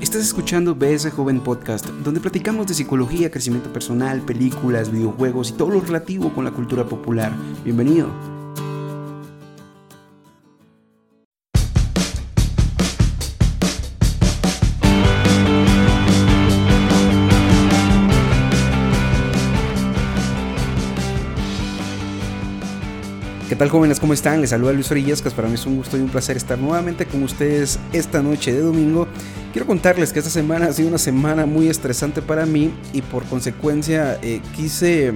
Estás escuchando BS Joven Podcast, donde platicamos de psicología, crecimiento personal, películas, videojuegos y todo lo relativo con la cultura popular. Bienvenido. Tal jóvenes? ¿Cómo están? Les saluda Luis Orillescas. Para mí es un gusto y un placer estar nuevamente con ustedes esta noche de domingo. Quiero contarles que esta semana ha sido una semana muy estresante para mí y por consecuencia eh, quise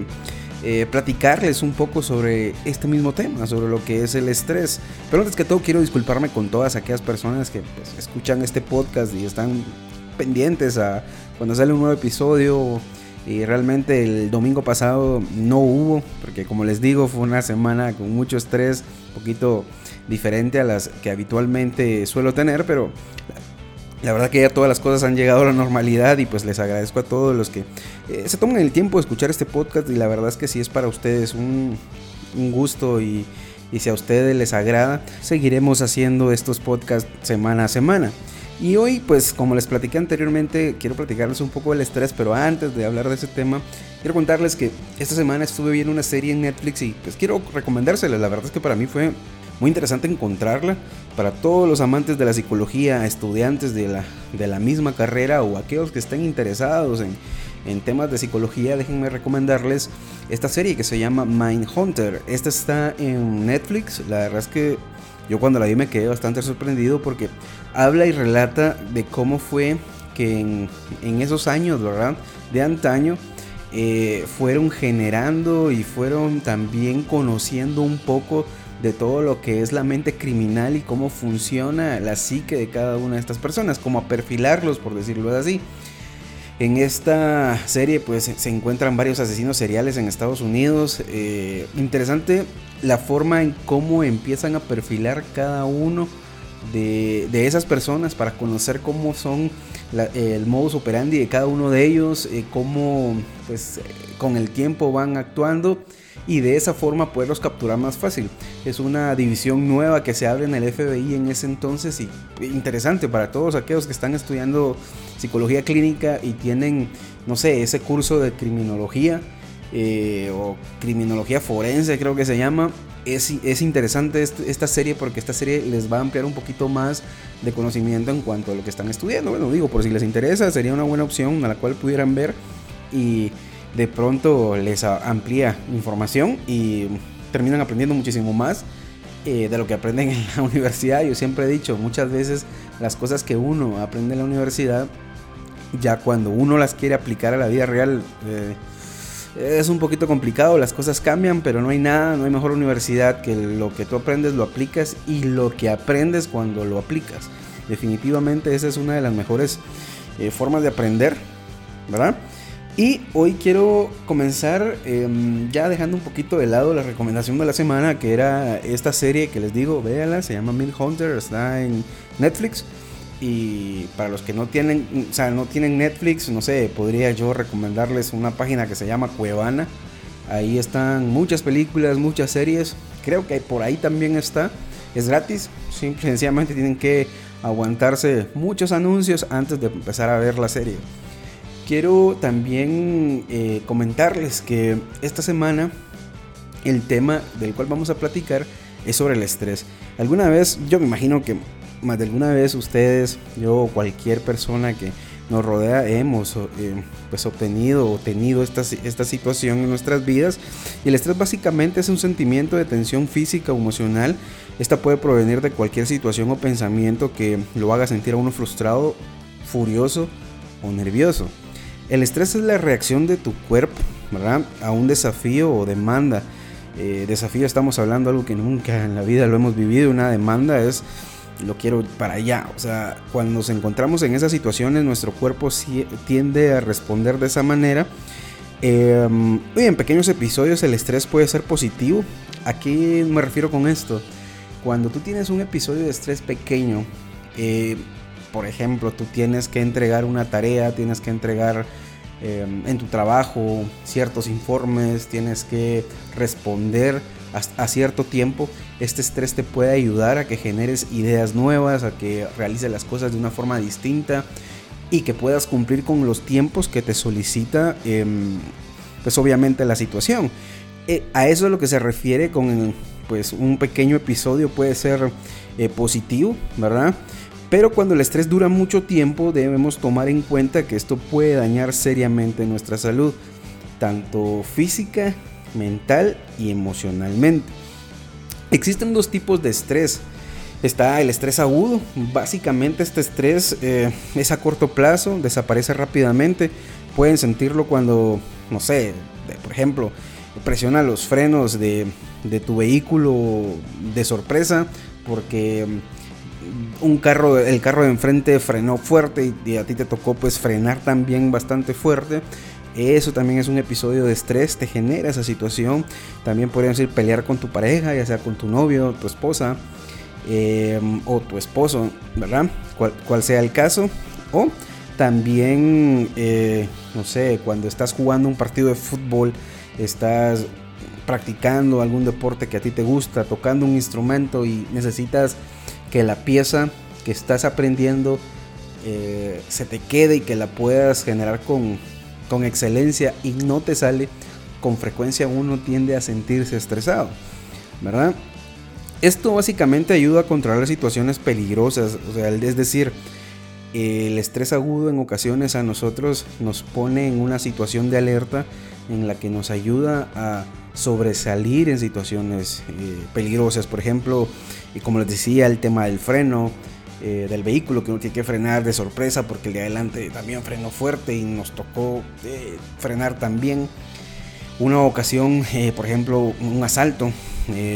eh, platicarles un poco sobre este mismo tema, sobre lo que es el estrés. Pero antes que todo quiero disculparme con todas aquellas personas que pues, escuchan este podcast y están pendientes a cuando sale un nuevo episodio y realmente el domingo pasado no hubo, porque como les digo, fue una semana con mucho estrés, un poquito diferente a las que habitualmente suelo tener, pero la verdad que ya todas las cosas han llegado a la normalidad y pues les agradezco a todos los que eh, se toman el tiempo de escuchar este podcast y la verdad es que si es para ustedes un, un gusto y, y si a ustedes les agrada, seguiremos haciendo estos podcasts semana a semana. Y hoy, pues como les platiqué anteriormente, quiero platicarles un poco del estrés, pero antes de hablar de ese tema, quiero contarles que esta semana estuve viendo una serie en Netflix y pues quiero recomendárselas. La verdad es que para mí fue muy interesante encontrarla. Para todos los amantes de la psicología, estudiantes de la, de la misma carrera o aquellos que estén interesados en, en temas de psicología, déjenme recomendarles esta serie que se llama Mindhunter. Esta está en Netflix. La verdad es que yo cuando la vi me quedé bastante sorprendido porque habla y relata de cómo fue que en, esos años, ¿verdad? De antaño, eh, fueron generando y fueron también conociendo un poco de todo lo que es la mente criminal y cómo funciona la psique de cada una de estas personas, como a perfilarlos, por decirlo así. En esta serie pues se encuentran varios asesinos seriales en Estados Unidos. Eh, interesante la forma en cómo empiezan a perfilar cada uno de, esas personas para conocer cómo son el modus operandi de cada uno de ellos, eh, cómo pues con el tiempo van actuando y de esa forma poderlos capturar más fácil. Es una división nueva que se abre en el FBI en ese entonces y interesante para todos aquellos que están estudiando psicología clínica y tienen, no sé, ese curso de criminología eh, o criminología forense creo que se llama. Es, es interesante esta serie porque esta serie les va a ampliar un poquito más de conocimiento en cuanto a lo que están estudiando. Bueno, digo, por si les interesa, sería una buena opción a la cual pudieran ver y de pronto les amplía información y terminan aprendiendo muchísimo más eh, de lo que aprenden en la universidad. Yo siempre he dicho, muchas veces las cosas que uno aprende en la universidad, ya cuando uno las quiere aplicar a la vida real, eh, es un poquito complicado, las cosas cambian, pero no hay nada, no hay mejor universidad que lo que tú aprendes lo aplicas y lo que aprendes cuando lo aplicas. Definitivamente esa es una de las mejores eh, formas de aprender, ¿verdad? Y hoy quiero comenzar em, ya dejando un poquito de lado la recomendación de la semana, que era esta serie que les digo, véanla, se llama Mill Hunter, está en Netflix. Y para los que no tienen, o sea, no tienen Netflix, no sé, podría yo recomendarles una página que se llama Cuevana. Ahí están muchas películas, muchas series. Creo que por ahí también está. Es gratis. Simple, sencillamente tienen que aguantarse muchos anuncios antes de empezar a ver la serie. Quiero también eh, comentarles que esta semana el tema del cual vamos a platicar es sobre el estrés. Alguna vez, yo me imagino que más de alguna vez ustedes, yo o cualquier persona que nos rodea hemos eh, pues obtenido o tenido esta, esta situación en nuestras vidas. Y el estrés básicamente es un sentimiento de tensión física o emocional. Esta puede provenir de cualquier situación o pensamiento que lo haga sentir a uno frustrado, furioso o nervioso. El estrés es la reacción de tu cuerpo ¿verdad? a un desafío o demanda. Eh, desafío estamos hablando algo que nunca en la vida lo hemos vivido. Una demanda es lo quiero para allá. O sea, cuando nos encontramos en esas situaciones, nuestro cuerpo tiende a responder de esa manera. Eh, en pequeños episodios el estrés puede ser positivo. ¿A qué me refiero con esto? Cuando tú tienes un episodio de estrés pequeño, eh, por ejemplo, tú tienes que entregar una tarea, tienes que entregar em, en tu trabajo ciertos informes, tienes que responder a, cierto tiempo, este estrés te puede ayudar a que generes ideas nuevas, a que realices las cosas de una forma distinta y que puedas cumplir con los tiempos que te solicita, em, pues obviamente la situación. Eh, a eso es lo que se refiere con pues un pequeño episodio puede ser eh, positivo, ¿verdad? Pero cuando el estrés dura mucho tiempo debemos tomar en cuenta que esto puede dañar seriamente nuestra salud, tanto física, mental y emocionalmente. Existen dos tipos de estrés. Está el estrés agudo. Básicamente este estrés eh, es a corto plazo, desaparece rápidamente. Pueden sentirlo cuando, no sé, por ejemplo, presiona los frenos de, de tu vehículo de sorpresa porque mm, un carro, el carro de enfrente frenó fuerte y, a ti te tocó pues frenar también bastante fuerte. Eso también es un episodio de estrés, te genera esa situación. También podrías ir pelear con tu pareja, ya sea con tu novio, tu esposa em, o tu esposo, ¿verdad? Cual, sea el caso. O también, eh, no sé, cuando estás jugando un partido de fútbol, estás practicando algún deporte que a ti te gusta, tocando un instrumento y necesitas que la pieza que estás aprendiendo eh, se te quede y que la puedas generar con, con excelencia y no te sale, con frecuencia uno tiende a sentirse estresado, ¿verdad? Esto básicamente ayuda a controlar situaciones peligrosas, o sea, es decir, el estrés agudo en ocasiones a nosotros nos pone en una situación de alerta en la que nos ayuda a sobresalir en situaciones eh, peligrosas. Por ejemplo, y como les decía, el tema del freno eh, del vehículo, que uno tiene que frenar de sorpresa porque el de adelante también frenó fuerte y nos tocó eh, frenar también. Una ocasión, por ejemplo, un asalto,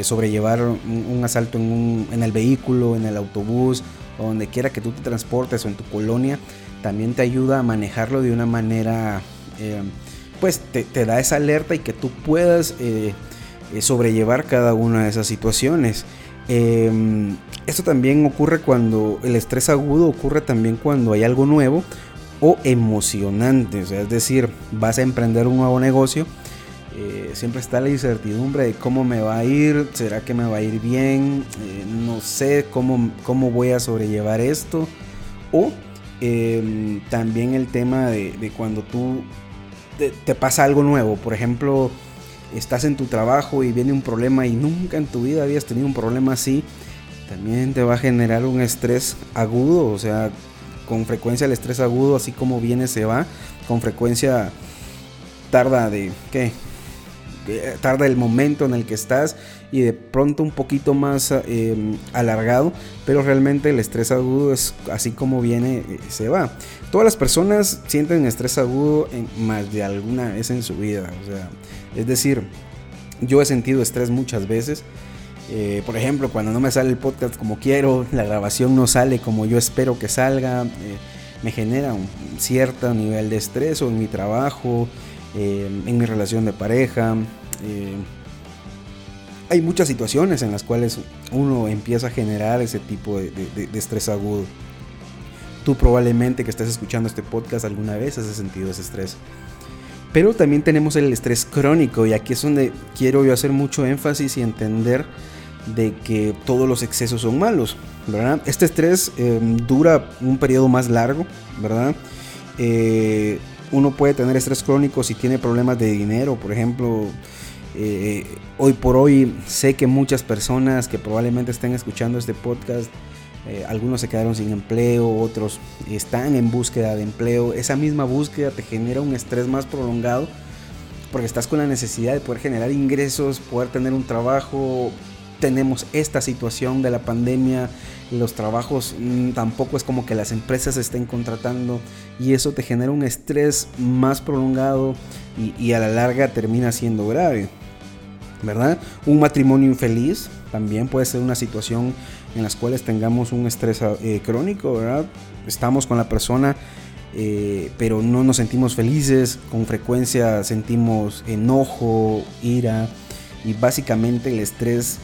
sobrellevar un, asalto en, en, el vehículo, en el autobús, o donde quiera que tú te transportes o en tu colonia, también te ayuda a manejarlo de una manera pues te, da esa alerta y que tú puedas eh, eh, sobrellevar cada una de esas situaciones. Em, esto también ocurre cuando el estrés agudo ocurre también cuando hay algo nuevo o emocionante. es decir, vas a emprender un nuevo negocio. Eh, siempre está la incertidumbre de cómo me va a ir, será que me va a ir bien, no sé cómo, cómo voy a sobrellevar esto. O em, también el tema de cuando tú te, pasa algo nuevo. Por ejemplo, estás en tu trabajo y viene un problema y nunca en tu vida habías tenido un problema así, también te va a generar un estrés agudo. O sea, con frecuencia el estrés agudo, así como viene, se va. Con frecuencia tarda de, ¿qué? Tarda el momento en el que estás y de pronto un poquito más em, alargado, pero realmente el estrés agudo es así como viene, eh, se va. Todas las personas sienten estrés agudo en más de alguna vez en su vida, es decir, yo he sentido estrés muchas veces. Eh, por ejemplo, cuando no me sale el podcast como quiero, la grabación no sale como yo espero que salga, eh, me genera un cierto nivel de estrés o en mi trabajo, en mi relación de pareja, eh, hay muchas situaciones en las cuales uno empieza a generar ese tipo de, estrés agudo. Tú probablemente que estés escuchando este podcast alguna vez has sentido ese estrés. Pero también tenemos el estrés crónico y aquí es donde quiero yo hacer mucho énfasis y entender de que todos los excesos son malos, ¿verdad? Este estrés em, dura un periodo más largo, ¿verdad? Eh, uno puede tener estrés crónico si tiene problemas de dinero, por ejemplo, eh, hoy por hoy sé que muchas personas que probablemente estén escuchando este podcast, eh, algunos se quedaron sin empleo, otros están en búsqueda de empleo. Esa misma búsqueda te genera un estrés más prolongado porque estás con la necesidad de poder generar ingresos, poder tener un trabajo. Tenemos esta situación de la pandemia, los trabajos mm, tampoco es como que las empresas estén contratando y eso te genera un estrés más prolongado y a la larga termina siendo grave. ¿verdad? Un matrimonio infeliz también puede ser una situación en las cuales tengamos un estrés eh, crónico, ¿verdad? Estamos con la persona, eh, pero no nos sentimos felices, con frecuencia sentimos enojo, ira, y básicamente el estrés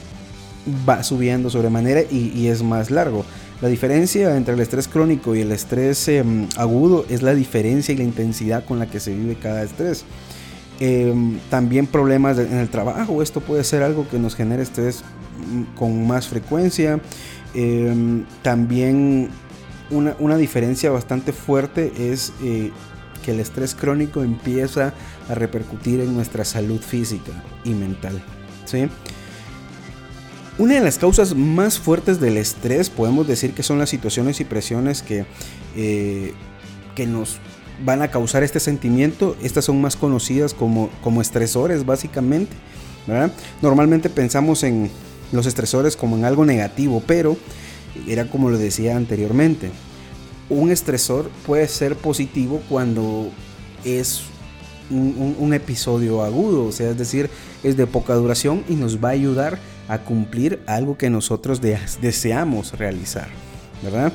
va subiendo sobremanera y, y es más largo. La diferencia entre el estrés crónico y el estrés em, agudo es la diferencia y la intensidad con la que se vive cada estrés. Em, también problemas en el trabajo, esto puede ser algo que nos genere estrés mm, con más frecuencia. Em, también una, diferencia bastante fuerte es eh, que el estrés crónico empieza a repercutir en nuestra salud física y mental. ¿sí? Una de las causas más fuertes del estrés podemos decir que son las situaciones y presiones que, eh, que nos van a causar este sentimiento. Estas son más conocidas como, como estresores básicamente. Normalmente pensamos en los estresores como en algo negativo, pero era como lo decía anteriormente. Un estresor puede ser positivo cuando es un, episodio agudo, o sea, es decir, es de poca duración y nos va a ayudar cumplir algo que nosotros deseamos realizar, ¿verdad?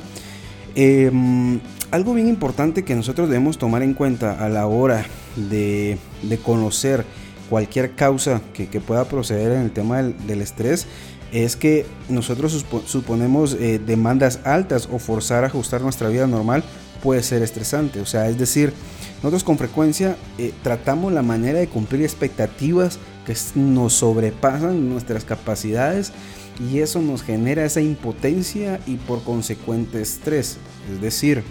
Em, algo bien importante que nosotros debemos tomar en cuenta a la hora de, conocer cualquier causa que, pueda proceder en el tema del estrés es que nosotros suponemos eh, demandas altas o forzar a ajustar nuestra vida normal puede ser estresante. O sea, es decir, nosotros con frecuencia eh, tratamos la manera de cumplir expectativas que nos sobrepasan nuestras capacidades y eso nos genera esa impotencia y por consecuente estrés. Es decir,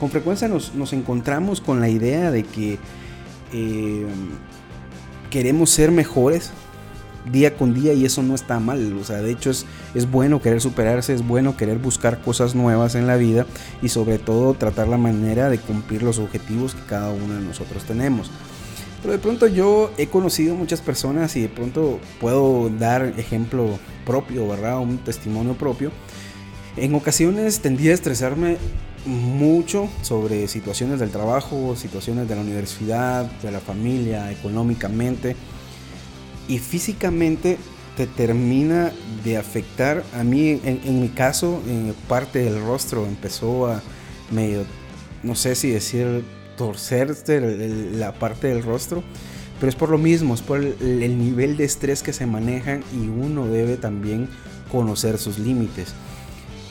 con frecuencia nos, encontramos con la idea de que eh, queremos ser mejores, día con día y eso no está mal. O sea, de hecho es, es bueno querer superarse, es bueno querer buscar cosas nuevas en la vida y sobre todo tratar la manera de cumplir los objetivos que cada uno de nosotros tenemos. Pero de pronto yo he conocido muchas personas y de pronto puedo dar ejemplo propio, ¿verdad? Un testimonio propio. En ocasiones tendía a estresarme mucho sobre situaciones del trabajo, situaciones de la universidad, de la familia, económicamente y físicamente te termina de afectar. A mí, en, mi caso, en parte del rostro empezó a medio, no sé si decir, torcerse la parte del rostro. Pero es por lo mismo, es por el, nivel de estrés que se maneja y uno debe también conocer sus límites.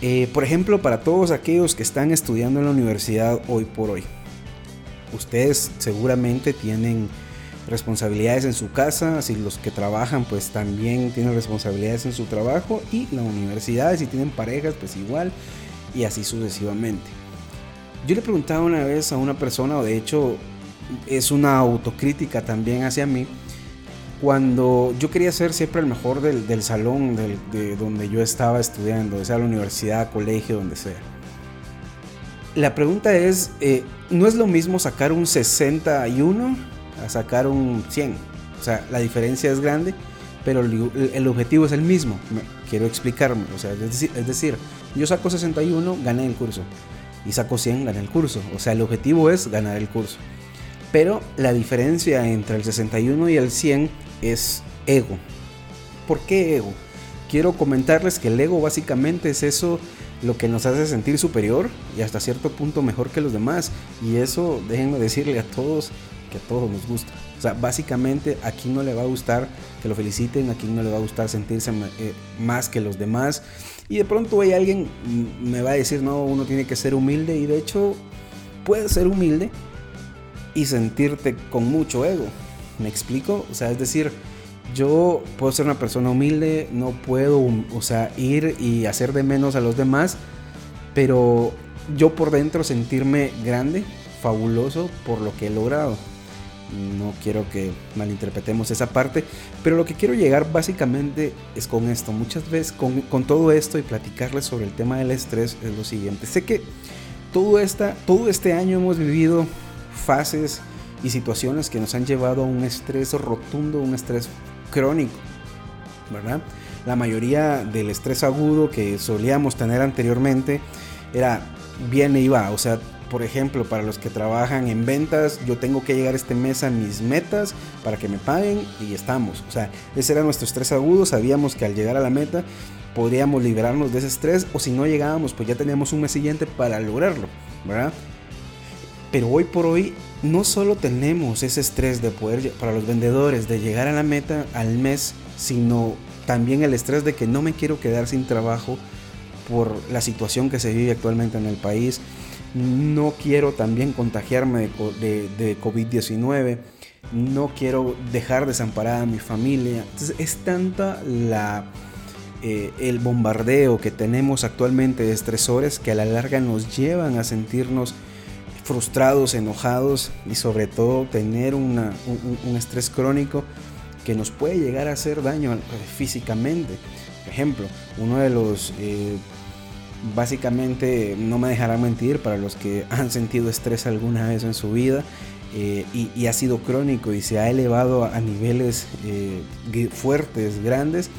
Eh, por ejemplo, para todos aquellos que están estudiando en la universidad hoy por hoy, ustedes seguramente tienen responsabilidades en su casa, si los que trabajan pues también tienen responsabilidades en su trabajo y la universidad, si tienen parejas pues igual y así sucesivamente. Yo le preguntaba una vez a una persona, o de hecho es una autocrítica también hacia mí, cuando yo quería ser siempre el mejor del, salón de donde yo estaba estudiando, sea la universidad, colegio, donde sea. La pregunta es, eh, ¿no es lo mismo sacar un 61 a sacar un 100. O sea, la diferencia es grande, pero el, objetivo es el mismo. Quiero explicarme. O sea, es decir, yo saco 61, gané el curso. Y saco 100, gané el curso. O sea, el objetivo es ganar el curso. Pero la diferencia entre el 61 y el 100 es ego. ¿Por qué ego? Quiero comentarles que el ego básicamente es eso lo que nos hace sentir superior y hasta cierto punto mejor que los demás. Y eso, déjenme decirle a todos, que a todos nos gusta. O sea, básicamente a quien no le va a gustar que lo feliciten, a quien no le va a gustar sentirse eh, más que los demás. Y de pronto hay alguien me va a decir, no, uno tiene que ser humilde y de hecho puedes ser humilde y sentirte con mucho ego. ¿Me explico? O sea, es decir, yo puedo ser una persona humilde, no puedo, o sea, ir y hacer de menos a los demás, pero yo por dentro sentirme grande, fabuloso por lo que he logrado no quiero que malinterpretemos esa parte, pero lo que quiero llegar básicamente es con esto. Muchas veces con, todo esto y platicarles sobre el tema del estrés es lo siguiente. Sé que todo, esta, todo este año hemos vivido fases y situaciones que nos han llevado a un estrés rotundo, un estrés crónico, ¿verdad? La mayoría del estrés agudo que solíamos tener anteriormente era bien y va, o sea, por ejemplo, para los que trabajan en ventas, yo tengo que llegar este mes a mis metas para que me paguen y estamos. O sea, ese era nuestro estrés agudo. Sabíamos que al llegar a la meta podríamos liberarnos de ese estrés o si no llegábamos, pues ya teníamos un mes siguiente para lograrlo, ¿verdad? Pero hoy por hoy no solo tenemos ese estrés de poder para los vendedores de llegar a la meta al mes, sino también el estrés de que no me quiero quedar sin trabajo por la situación que se vive actualmente en el país no quiero también contagiarme de, COVID-19, no quiero dejar desamparada a mi familia. Entonces es tanta la, eh, el bombardeo que tenemos actualmente de estresores que a la larga nos llevan a sentirnos frustrados, enojados y sobre todo tener un, estrés crónico que nos puede llegar a hacer daño físicamente. Por ejemplo, uno de los, eh, básicamente, no me dejará mentir, para los que han sentido estrés alguna vez en su vida eh, y, ha sido crónico y se ha elevado a, niveles eh, fuertes, grandes,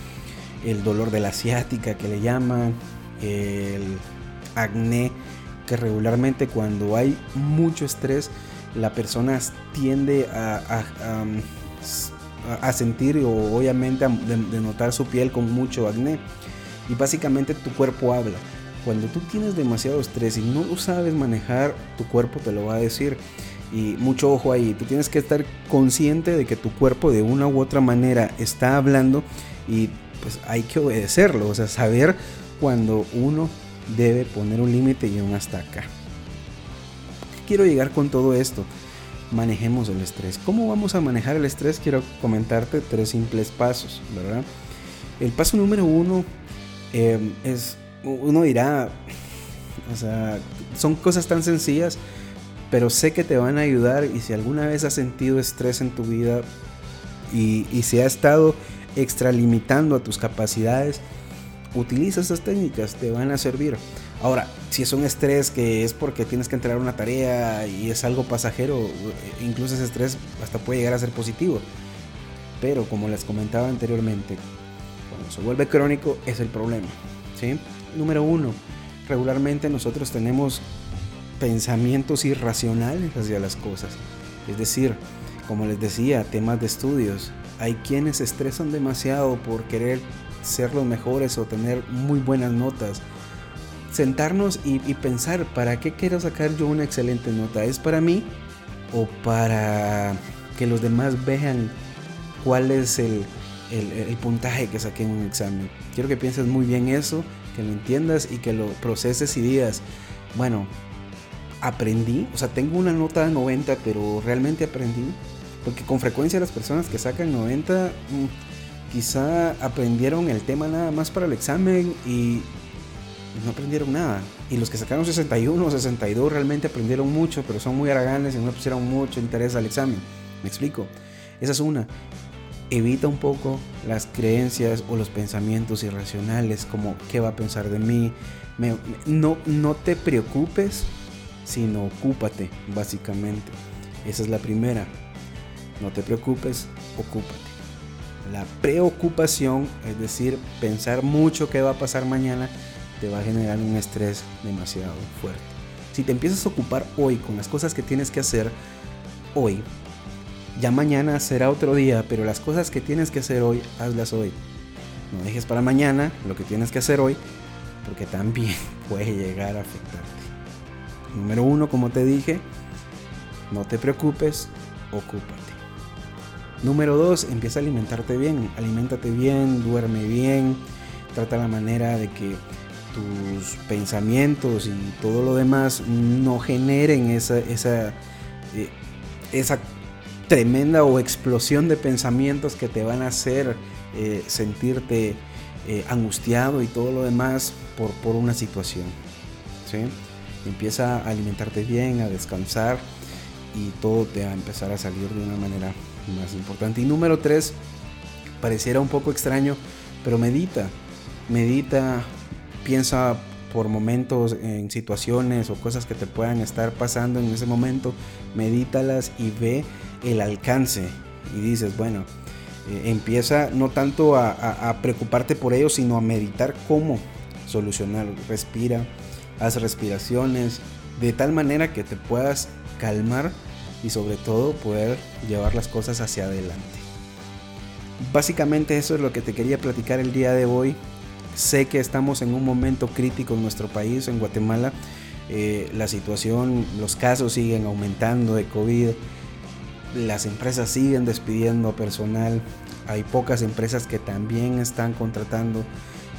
el dolor de la asiática que le llaman, el acné, que regularmente cuando hay mucho estrés, la persona tiende a, a, sentir o obviamente a notar su piel con mucho acné. Y básicamente tu cuerpo habla. Cuando tú tienes demasiado estrés y no lo sabes manejar, tu cuerpo te lo va a decir. Y mucho ojo ahí, tú tienes que estar consciente de que tu cuerpo de una u otra manera está hablando y pues hay que obedecerlo, o sea, saber cuando uno debe poner un límite y un hasta acá. Quiero llegar con todo esto. Manejemos el estrés. ¿Cómo vamos a manejar el estrés? Quiero comentarte tres simples pasos, ¿verdad? El paso número uno em, es, uno dirá, o sea, son cosas tan sencillas, pero sé que te van a ayudar y si alguna vez has sentido estrés en tu vida y, y se ha estado extralimitando a tus capacidades, utiliza estas técnicas, te van a servir. Ahora, si es un estrés que es porque tienes que entregar una tarea y es algo pasajero, incluso ese estrés hasta puede llegar a ser positivo. Pero como les comentaba anteriormente, cuando se vuelve crónico es el problema. ¿sí? Número uno, regularmente nosotros tenemos pensamientos irracionales hacia las cosas. Es decir, como les decía, temas de estudios. Hay quienes se estresan demasiado por querer ser los mejores o tener muy buenas notas. Sentarnos y, pensar, ¿para qué quiero sacar yo una excelente nota? ¿Es para mí o para que los demás vean cuál es el, el, puntaje que saqué en un examen? Quiero que pienses muy bien eso, que lo entiendas y que lo proceses y digas, bueno, aprendí, o sea, tengo una nota de 90, pero realmente aprendí. Porque con frecuencia las personas que sacan 90 quizá aprendieron el tema nada más para el examen y no aprendieron nada. Y los que sacaron 61 o 62 realmente aprendieron mucho, pero son muy haraganes y no pusieron mucho interés al examen. ¿Me explico? Esa es una. Evita un poco las creencias o los pensamientos irracionales como qué va a pensar de mí. no, no te preocupes, sino ocúpate, básicamente. Esa es la primera. No te preocupes, ocúpate. La preocupación, es decir, pensar mucho qué va a pasar mañana, te va a generar un estrés demasiado fuerte. Si te empiezas a ocupar hoy con las cosas que tienes que hacer hoy, ya mañana será otro día, pero las cosas que tienes que hacer hoy, hazlas hoy. No dejes para mañana lo que tienes que hacer hoy, porque también puede llegar a afectarte. Número uno, como te dije, no te preocupes, ocúpate. Número dos, empieza a alimentarte bien. Aliméntate bien, duerme bien. Trata la manera de que tus pensamientos y todo lo demás no generen esa, esa, eh, esa tremenda o explosión de pensamientos que te van a hacer eh, sentirte eh, angustiado y todo lo demás por, por una situación. ¿sí? Empieza a alimentarte bien, a descansar y todo te va a empezar a salir de una manera más importante. Y número tres, pareciera un poco extraño, pero medita, medita, piensa por momentos en situaciones o cosas que te puedan estar pasando en ese momento, medítalas y ve el alcance y dices, bueno, eh, empieza no tanto a, preocuparte por ello, sino a meditar cómo solucionar. Respira, haz respiraciones, de tal manera que te puedas calmar y sobre todo poder llevar las cosas hacia adelante. Básicamente eso es lo que te quería platicar el día de hoy. Sé que estamos en un momento crítico en nuestro país, en Guatemala. Eh, la situación, los casos siguen aumentando de COVID. Las empresas siguen despidiendo personal. Hay pocas empresas que también están contratando.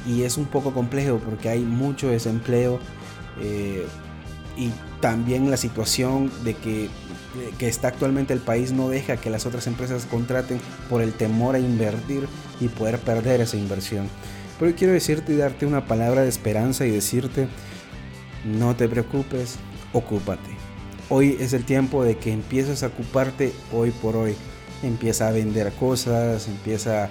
Y es un poco complejo porque hay mucho desempleo. Eh, y también la situación de que que está actualmente el país no deja que las otras empresas contraten por el temor a invertir y poder perder esa inversión. Pero quiero decirte y darte una palabra de esperanza y decirte, no te preocupes, ocúpate. Hoy es el tiempo de que empieces a ocuparte hoy por hoy. Empieza a vender cosas, empieza,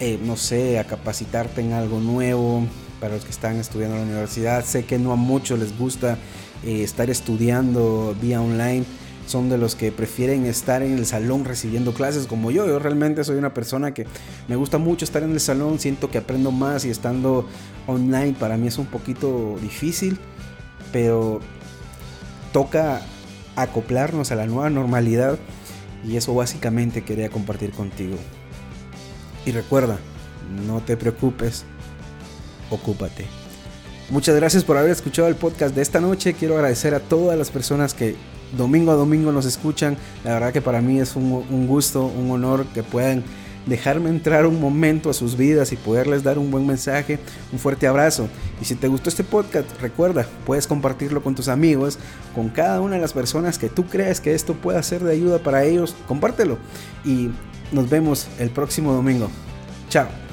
eh, no sé, a capacitarte en algo nuevo. Para los que están estudiando en la universidad, sé que no a muchos les gusta eh, estar estudiando vía online son de los que prefieren estar en el salón recibiendo clases como yo. Yo realmente soy una persona que me gusta mucho estar en el salón, siento que aprendo más y estando online para mí es un poquito difícil, pero toca acoplarnos a la nueva normalidad y eso básicamente quería compartir contigo. Y recuerda, no te preocupes, ocúpate. Muchas gracias por haber escuchado el podcast de esta noche. Quiero agradecer a todas las personas que domingo a domingo nos escuchan. La verdad que para mí es un, gusto, un honor que puedan dejarme entrar un momento a sus vidas y poderles dar un buen mensaje, un fuerte abrazo. Y si te gustó este podcast, recuerda, puedes compartirlo con tus amigos, con cada una de las personas que tú crees que esto pueda ser de ayuda para ellos, compártelo. Y nos vemos el próximo domingo. Chao.